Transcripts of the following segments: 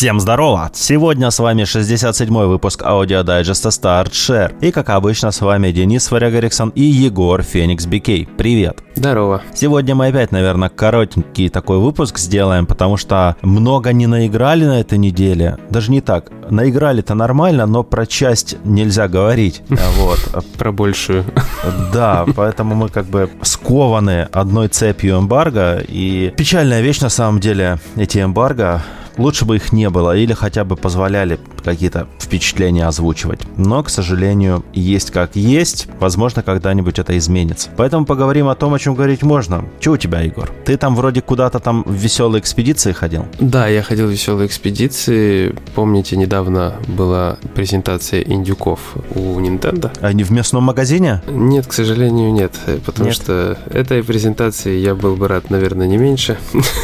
Всем здорово! Сегодня с вами 67-й выпуск аудиодайджеста Start Share. И как обычно с вами Денис Варягариксон и Егор Феникс Бикей. Привет! Здорово. Сегодня мы опять, наверное, коротенький такой выпуск сделаем, потому что много не наиграли на этой неделе. Даже не так. Наиграли-то нормально, но про часть нельзя говорить. Вот. Про большую. Да, поэтому мы как бы скованы одной цепью эмбарго. И печальная вещь на самом деле, эти эмбарго Лучше бы их не было или хотя бы позволяли какие-то впечатления озвучивать. Но, к сожалению, есть как есть. Возможно, когда-нибудь это изменится. Поэтому поговорим о том, о чем говорить можно. Че у тебя, Егор? Ты там вроде куда-то там в веселые экспедиции ходил? Да, я ходил в веселые экспедиции. Помните, недавно была презентация индюков у Nintendo? Не в местном магазине? Нет, к сожалению, нет. Потому нет. что этой презентации я был бы рад, наверное, не меньше.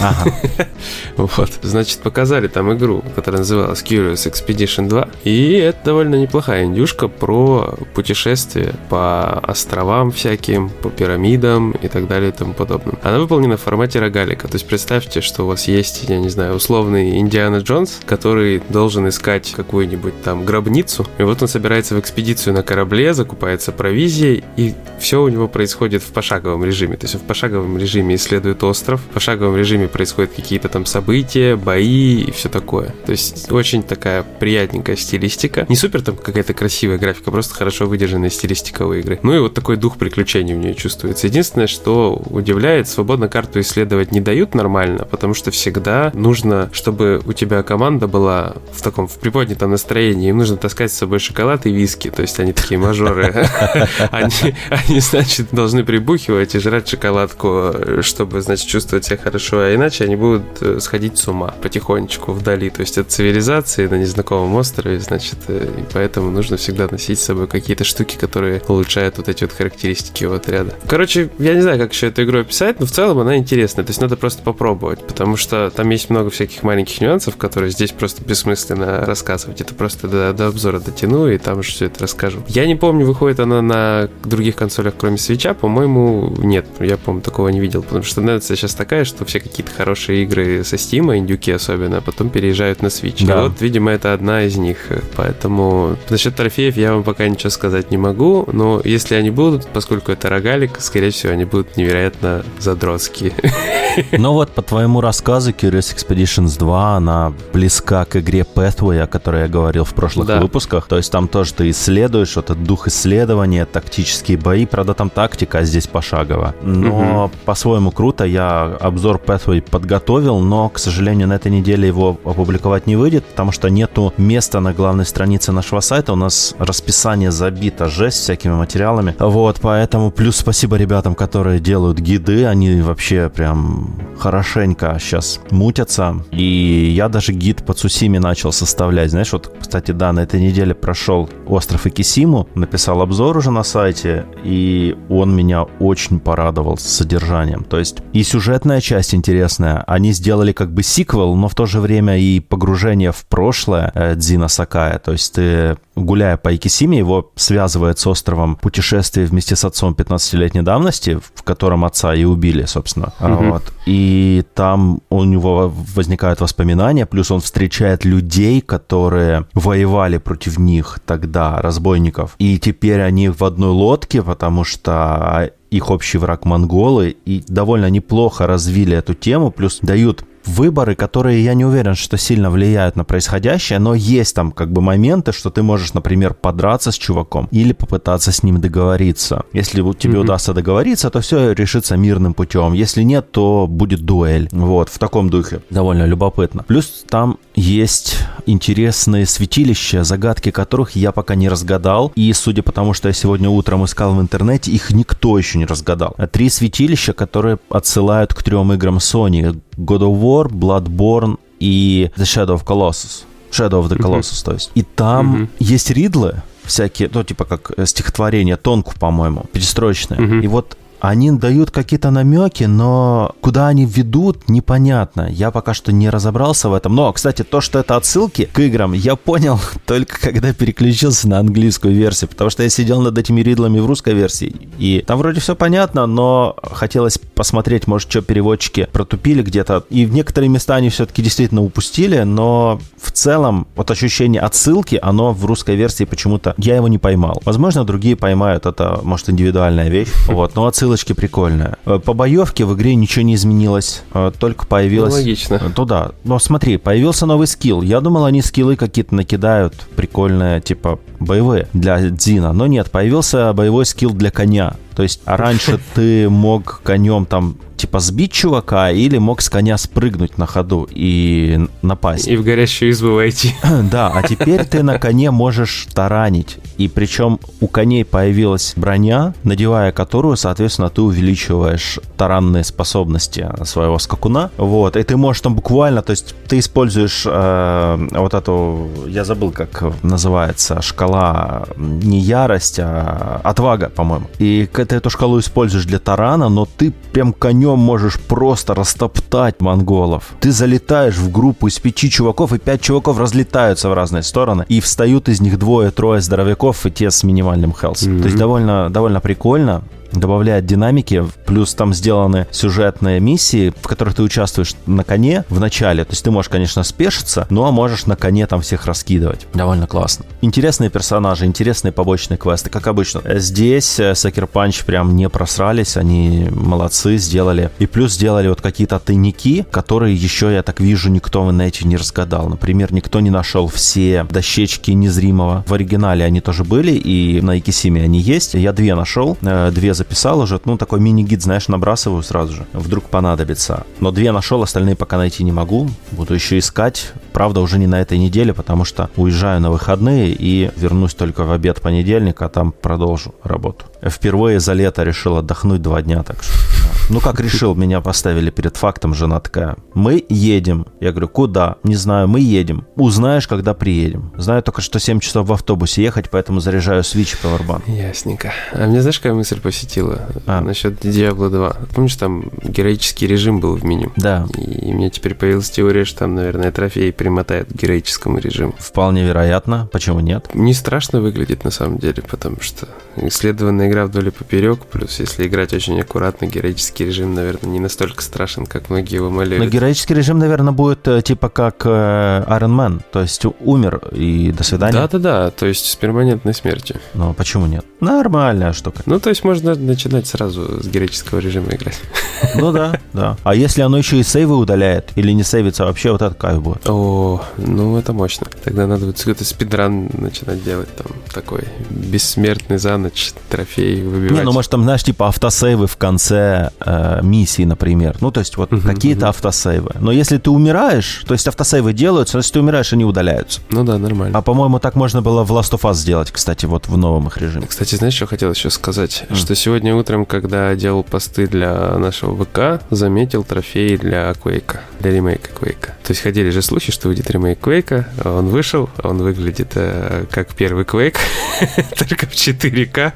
Ага. Вот. Значит, показали там игру, которая называлась Curious Expedition 2. И это довольно неплохая индюшка про путешествие по островам всяким, по пирамидам и так далее и тому подобное. Она выполнена в формате рогалика. То есть представьте, что у вас есть, я не знаю, условный Индиана Джонс, который должен искать какую-нибудь там гробницу. И вот он собирается в экспедицию на корабле, закупается провизией, и все у него происходит в пошаговом режиме. То есть в пошаговом режиме исследует остров, в пошаговом режиме происходят какие-то там события, бои, и все такое. То есть очень такая приятненькая стилистика. Не супер там какая-то красивая графика, просто хорошо выдержанная стилистика у игры. Ну и вот такой дух приключений в ней чувствуется. Единственное, что удивляет, свободно карту исследовать не дают нормально, потому что всегда нужно, чтобы у тебя команда была в таком в приподнятом настроении, им нужно таскать с собой шоколад и виски, то есть они такие мажоры. Они, значит, должны прибухивать и жрать шоколадку, чтобы, значит, чувствовать себя хорошо, а иначе они будут э, сходить с ума потихоньку потихонечку вдали. То есть от цивилизации на незнакомом острове, значит, э, и поэтому нужно всегда носить с собой какие-то штуки, которые улучшают вот эти вот характеристики его отряда. Короче, я не знаю, как еще эту игру описать, но в целом она интересная. То есть надо просто попробовать, потому что там есть много всяких маленьких нюансов, которые здесь просто бессмысленно рассказывать. Это просто до, до обзора дотяну и там же все это расскажу. Я не помню, выходит она на других консолях, кроме свеча, по-моему, нет. Я, по-моему, такого не видел, потому что тенденция сейчас такая, что все какие-то хорошие игры со Steam, индюки особенно, особенно, а потом переезжают на Switch. Да. И вот, видимо, это одна из них. Поэтому насчет трофеев я вам пока ничего сказать не могу, но если они будут, поскольку это рогалик, скорее всего, они будут невероятно задротские. Ну вот, по твоему рассказу, Curious Expeditions 2, она близка к игре Pathway, о которой я говорил в прошлых да. выпусках. То есть там тоже ты исследуешь, вот этот дух исследования, тактические бои. Правда, там тактика, а здесь пошагово. Но угу. по-своему круто. Я обзор Pathway подготовил, но, к сожалению, на этой неделе его опубликовать не выйдет, потому что нету места на главной странице нашего сайта. У нас расписание забито жесть всякими материалами. Вот, поэтому плюс спасибо ребятам, которые делают гиды. Они вообще прям хорошенько сейчас мутятся. И я даже гид по Цусиме начал составлять. Знаешь, вот, кстати, да, на этой неделе прошел остров Икисиму, написал обзор уже на сайте, и он меня очень порадовал с содержанием. То есть и сюжетная часть интересная. Они сделали как бы сиквел, но в то же время и погружение в прошлое э, Дзина Сакая. То есть ты гуляя по Икисиме, его связывает с островом путешествие вместе с отцом 15-летней давности, в котором отца и убили, собственно. Угу. Вот. И там у него возникают воспоминания, плюс он встречает людей, которые воевали против них тогда, разбойников. И теперь они в одной лодке, потому что их общий враг монголы, и довольно неплохо развили эту тему, плюс дают выборы, которые я не уверен, что сильно влияют на происходящее, но есть там как бы моменты, что ты можешь, например, подраться с чуваком или попытаться с ним договориться. Если тебе mm-hmm. удастся договориться, то все решится мирным путем. Если нет, то будет дуэль. Вот, в таком духе. Довольно любопытно. Плюс там есть интересные святилища, загадки которых я пока не разгадал. И судя по тому, что я сегодня утром искал в интернете, их никто еще не разгадал. Три святилища, которые отсылают к трем играм Sony. God of War, Bloodborne и The Shadow of Colossus. Shadow of the Colossus, mm-hmm. то есть. И там mm-hmm. есть ридлы всякие, ну, типа как э, стихотворение, тонку, по-моему, перестроечное. Mm-hmm. И вот они дают какие-то намеки, но куда они ведут, непонятно. Я пока что не разобрался в этом. Но, кстати, то, что это отсылки к играм, я понял только когда переключился на английскую версию, потому что я сидел над этими ридлами в русской версии, и там вроде все понятно, но хотелось посмотреть, может, что переводчики протупили где-то, и в некоторые места они все-таки действительно упустили, но в целом вот ощущение отсылки, оно в русской версии почему-то, я его не поймал. Возможно, другие поймают, это, может, индивидуальная вещь, вот, но отсылочки прикольные. Э, по боевке в игре ничего не изменилось, э, только появилось... Ну, логично. Туда. Но смотри, появился новый скилл. Я думал, они скиллы какие-то накидают прикольные, типа боевые для Дзина, но нет, появился боевой скилл для коня. То есть а раньше ты мог конем там типа сбить чувака или мог с коня спрыгнуть на ходу и напасть. И в горящую избу войти. Да, а теперь ты на коне можешь таранить. И причем у коней появилась броня, надевая которую, соответственно, ты увеличиваешь таранные способности своего скакуна. Вот, и ты можешь там буквально, то есть ты используешь э, вот эту, я забыл, как называется, шкала не ярость, а отвага, по-моему. И ты эту шкалу используешь для тарана, но ты прям конем можешь просто растоптать монголов. Ты залетаешь в группу из пяти чуваков, и пять чуваков разлетаются в разные стороны, и встают из них двое-трое здоровяков, и те с минимальным хелс. Mm-hmm. То есть довольно, довольно прикольно добавляет динамики, плюс там сделаны сюжетные миссии, в которых ты участвуешь на коне в начале, то есть ты можешь, конечно, спешиться, ну а можешь на коне там всех раскидывать. Довольно классно. Интересные персонажи, интересные побочные квесты, как обычно. Здесь Сакер Панч прям не просрались, они молодцы, сделали. И плюс сделали вот какие-то тайники, которые еще, я так вижу, никто в инете не разгадал. Например, никто не нашел все дощечки незримого. В оригинале они тоже были, и на Икисиме они есть. Я две нашел, э, две записал уже, ну, такой мини-гид, знаешь, набрасываю сразу же. Вдруг понадобится. Но две нашел, остальные пока найти не могу. Буду еще искать. Правда, уже не на этой неделе, потому что уезжаю на выходные и вернусь только в обед понедельника, а там продолжу работу. Впервые за лето решил отдохнуть два дня, так что... Ну, как решил, меня поставили перед фактом, жена такая, мы едем. Я говорю, куда? Не знаю, мы едем. Узнаешь, когда приедем. Знаю только, что 7 часов в автобусе ехать, поэтому заряжаю Switch Powerbank. Ясненько. А мне знаешь, какая мысль посетила? А. Насчет Diablo 2. Помнишь, там героический режим был в меню? Да. И мне теперь появилась теория, что там, наверное, трофей примотает к героическому режиму. Вполне вероятно. Почему нет? Не страшно выглядит на самом деле, потому что исследованная игра вдоль и поперек, плюс если играть очень аккуратно, героический режим, наверное, не настолько страшен, как многие его молили. Но героический режим, наверное, будет э, типа как э, Iron Man, то есть умер и до свидания. Да-да-да, то есть с перманентной смертью. Но почему нет? Нормальная штука. Ну, то есть можно начинать сразу с героического режима играть. Ну да, да. А если оно еще и сейвы удаляет или не сейвится вообще, вот это кайф будет. О, ну это мощно. Тогда надо вот какой-то спидран начинать делать там такой бессмертный за ночь трофей выбивать. Не, ну может там, знаешь, типа автосейвы в конце э, миссии, например. Ну, то есть вот uh-huh, какие-то uh-huh. автосейвы. Но если ты умираешь, то есть автосейвы делаются, но если ты умираешь, они удаляются. Ну да, нормально. А по-моему, так можно было в Last of Us сделать, кстати, вот в новом их режиме. Кстати, знаешь, что хотел еще сказать? Mm. Что сегодня утром, когда делал посты для нашего ВК, заметил трофей для Quake, для ремейка Quake. То есть ходили же слухи, что выйдет ремейк Quake, он вышел, он выглядит э, как первый Quake, только в 4К.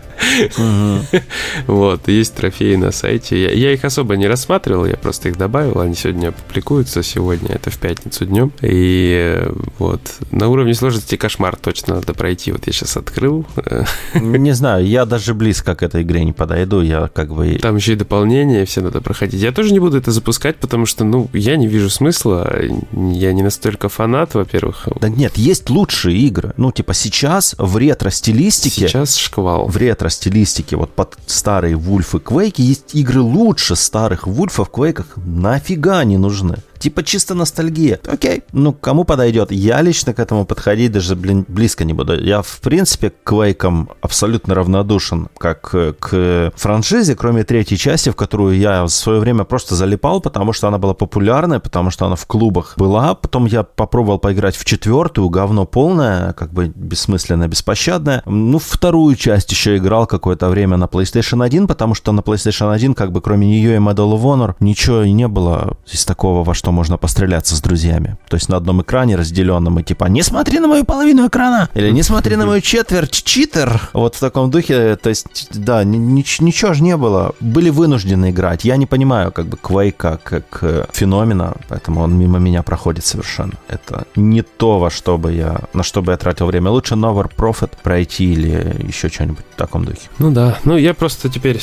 Вот, есть трофеи на сайте. Я, их особо не рассматривал, я просто их добавил. Они сегодня публикуются, сегодня это в пятницу днем. И э, вот, на уровне сложности кошмар точно надо пройти. Вот я сейчас открыл. Не знаю, я даже близко к этой игре не подойду, я как бы... Там еще и дополнение, все надо проходить. Я тоже не буду это запускать, потому что, ну, я не вижу смысла. Я не настолько фанат, во-первых. Да нет, есть лучшие игры. Ну, типа сейчас в ретро-стилистике... Сейчас шквал. В ретро-стилистике, вот под старые Вульфы Квейки есть игры лучше старых Вульфов Квейках. Нафига не нужны? Типа чисто ностальгия. Окей, ну кому подойдет? Я лично к этому подходить даже, блин, близко не буду. Я, в принципе, к Квейкам абсолютно равнодушен, как к франшизе, кроме третьей части, в которую я в свое время просто залипал, потому что она была популярная, потому что она в клубах была. Потом я попробовал поиграть в четвертую, говно полное, как бы бессмысленное, беспощадное. Ну, вторую часть еще играл какое-то время на PlayStation 1, потому что на PlayStation 1, как бы кроме нее и Medal of Honor, ничего не было из такого, во что можно постреляться с друзьями. То есть на одном экране разделенном и типа «Не смотри на мою половину экрана!» или «Не смотри на мою четверть, читер!» Вот в таком духе, то есть, да, ничего же не было. Были вынуждены играть. Я не понимаю как бы Квейка как э, феномена, поэтому он мимо меня проходит совершенно. Это не то, во что бы я, на что бы я тратил время. Лучше Nover Profit пройти или еще что-нибудь в таком духе. Ну да, ну я просто теперь,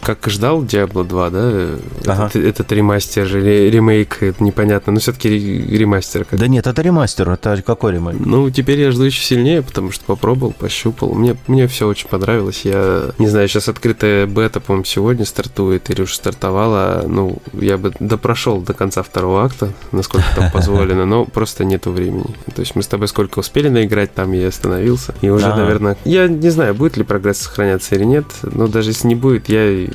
как ждал Diablo 2, да, ага. этот, этот ремастер ремейк, непонятно, но все-таки ремастер. Как... Да нет, это ремастер, это какой ремейк? Ну, теперь я жду еще сильнее, потому что попробовал, пощупал. Мне, мне все очень понравилось. Я не знаю, сейчас открытая бета, по-моему, сегодня стартует или уже стартовала. Ну, я бы допрошел до конца второго акта, насколько там позволено, но просто нету времени. То есть мы с тобой сколько успели наиграть, там я остановился. И уже, наверное, я не знаю, будет ли прогресс сохраняться или нет, но даже если не будет, я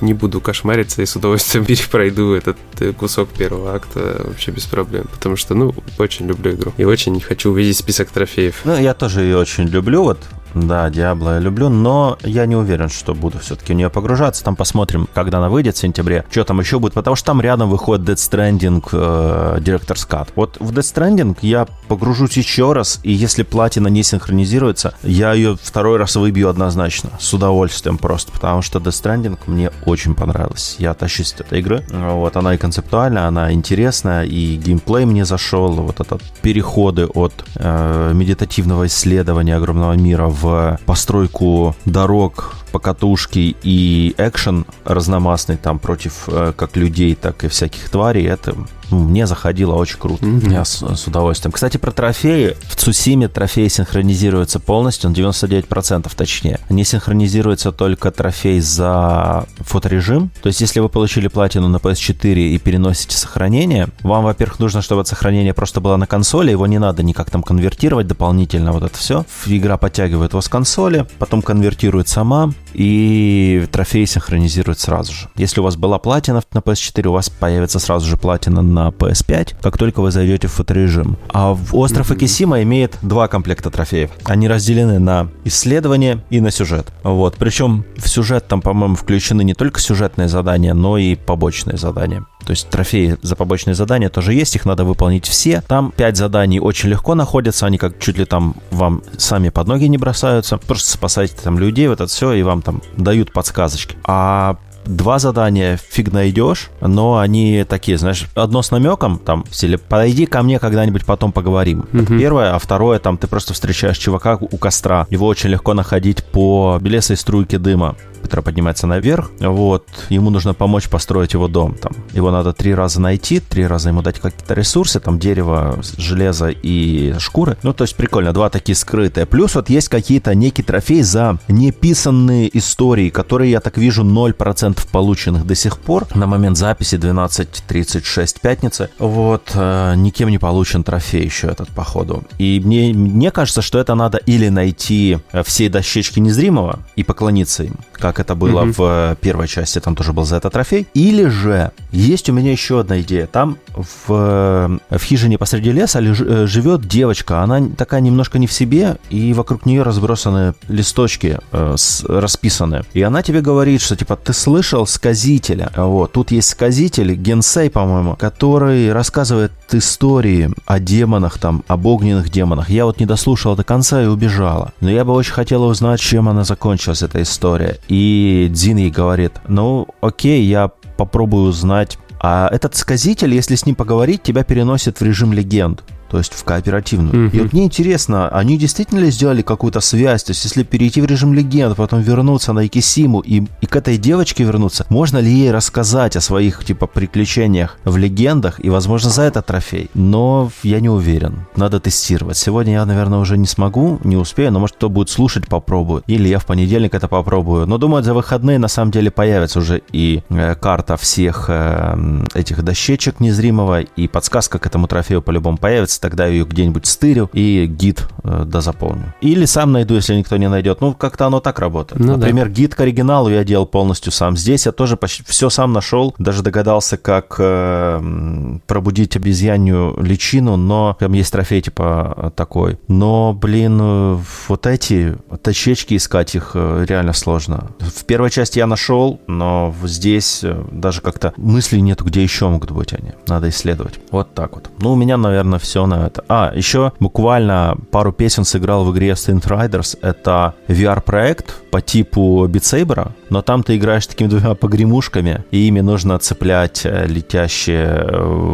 не буду кошмариться и с удовольствием перепройду этот э, кусок первого акта вообще без проблем, потому что, ну, очень люблю игру и очень хочу увидеть список трофеев. Ну, я тоже ее очень люблю, вот да, Диабло я люблю, но я не уверен, что буду все-таки в нее погружаться. Там посмотрим, когда она выйдет в сентябре, что там еще будет, потому что там рядом выходит Dead Stranding э, Director's Cut. Вот в Dead Stranding я погружусь еще раз, и если платина не синхронизируется, я ее второй раз выбью однозначно, с удовольствием просто, потому что Death Stranding мне очень понравилась. Я тащусь от этой игры. Вот, она и концептуальная, она интересная, и геймплей мне зашел, вот этот переходы от э, медитативного исследования огромного мира в постройку дорог, покатушки и экшен разномастный там против э, как людей, так и всяких тварей, это ну, мне заходило очень круто. Mm-hmm. Я с, с удовольствием. Кстати, про трофеи. В Цусиме трофей синхронизируется полностью, он 99% точнее. Не синхронизируется только трофей за фоторежим. То есть, если вы получили платину на PS4 и переносите сохранение, вам, во-первых, нужно, чтобы это сохранение просто было на консоли, его не надо никак там конвертировать дополнительно, вот это все. Игра подтягивает его с консоли, потом конвертирует сама, и трофей синхронизирует сразу же. Если у вас была платина на PS4, у вас появится сразу же платина на PS5, как только вы зайдете в фоторежим. А в остров Акисима имеет два комплекта трофеев. Они разделены на исследование и на сюжет. Вот. Причем в сюжет там, по-моему, включены не только сюжетные задания, но и побочные задания. То есть трофеи за побочные задания тоже есть, их надо выполнить все. Там 5 заданий очень легко находятся, они как чуть ли там вам сами под ноги не бросаются. Просто спасайте там людей, вот это все, и вам там дают подсказочки. А два задания фиг найдешь, но они такие, знаешь, одно с намеком, там, в стиле, подойди ко мне когда-нибудь потом поговорим. Это первое, а второе, там, ты просто встречаешь чувака у костра, его очень легко находить по белесой струйке дыма который поднимается наверх. Вот, ему нужно помочь построить его дом. Там, его надо три раза найти, три раза ему дать какие-то ресурсы, там дерево, железо и шкуры. Ну, то есть прикольно, два такие скрытые. Плюс вот есть какие-то некий трофей за неписанные истории, которые, я так вижу, 0% полученных до сих пор. На момент записи 12.36 пятницы. Вот, э, никем не получен трофей еще этот, походу. И мне, мне кажется, что это надо или найти все дощечки незримого и поклониться им, как это было mm-hmm. в э, первой части, там тоже был за это трофей. Или же есть у меня еще одна идея. Там в, э, в хижине посреди леса э, живет девочка. Она такая немножко не в себе, и вокруг нее разбросаны листочки э, с, расписаны. И она тебе говорит, что типа ты слышал сказителя. Вот, тут есть сказитель, Генсей, по-моему, который рассказывает истории о демонах, там, об огненных демонах. Я вот не дослушала до конца и убежала. Но я бы очень хотела узнать, чем она закончилась, эта история. И Дзин ей говорит, ну, окей, я попробую узнать. А этот сказитель, если с ним поговорить, тебя переносит в режим легенд то есть в кооперативную. Mm-hmm. И вот мне интересно, они действительно ли сделали какую-то связь? То есть если перейти в режим легенд, потом вернуться на Икисиму и, и к этой девочке вернуться, можно ли ей рассказать о своих, типа, приключениях в легендах и, возможно, за это трофей? Но я не уверен. Надо тестировать. Сегодня я, наверное, уже не смогу, не успею, но, может, кто будет слушать, попробует. Или я в понедельник это попробую. Но, думаю, за выходные, на самом деле, появится уже и э, карта всех э, этих дощечек незримого, и подсказка к этому трофею по-любому появится понравится, тогда ее где-нибудь стырю и гид э, дозаполню. Или сам найду, если никто не найдет. Ну, как-то оно так работает. Ну, Например, да. гид к оригиналу я делал полностью сам. Здесь я тоже почти все сам нашел, даже догадался, как э, пробудить обезьянью личину, но там есть трофей типа такой. Но, блин, э, вот эти точечки искать их э, реально сложно. В первой части я нашел, но здесь э, даже как-то мыслей нету, где еще могут быть они. Надо исследовать. Вот так вот. Ну, у меня, наверное, все на это. А, еще буквально пару песен сыграл в игре Synth Riders. Это VR-проект по типу Saber, но там ты играешь такими двумя погремушками, и ими нужно цеплять э, летящие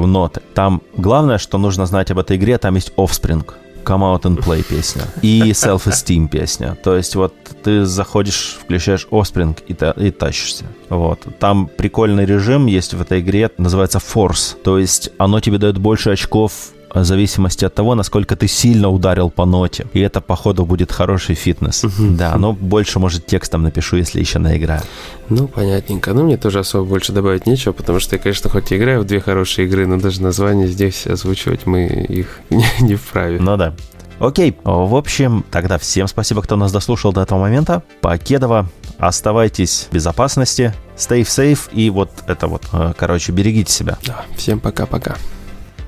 ноты. Там главное, что нужно знать об этой игре, там есть Offspring. Come Out and Play песня и Self-Esteem песня. То есть вот ты заходишь, включаешь Offspring и, та, и тащишься. Вот. Там прикольный режим есть в этой игре, называется Force. То есть оно тебе дает больше очков в зависимости от того, насколько ты сильно ударил по ноте. И это, походу, будет хороший фитнес. Да, но больше, может, текстом напишу, если еще наиграю. Ну, понятненько. Ну, мне тоже особо больше добавить нечего, потому что я, конечно, хоть и играю в две хорошие игры, но даже название здесь озвучивать мы их не, не вправе. Ну да. Окей, в общем, тогда всем спасибо, кто нас дослушал до этого момента. Покедова, оставайтесь в безопасности, stay safe и вот это вот, э, короче, берегите себя. Да, всем пока-пока.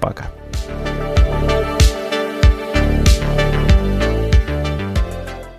Пока. -пока. пока.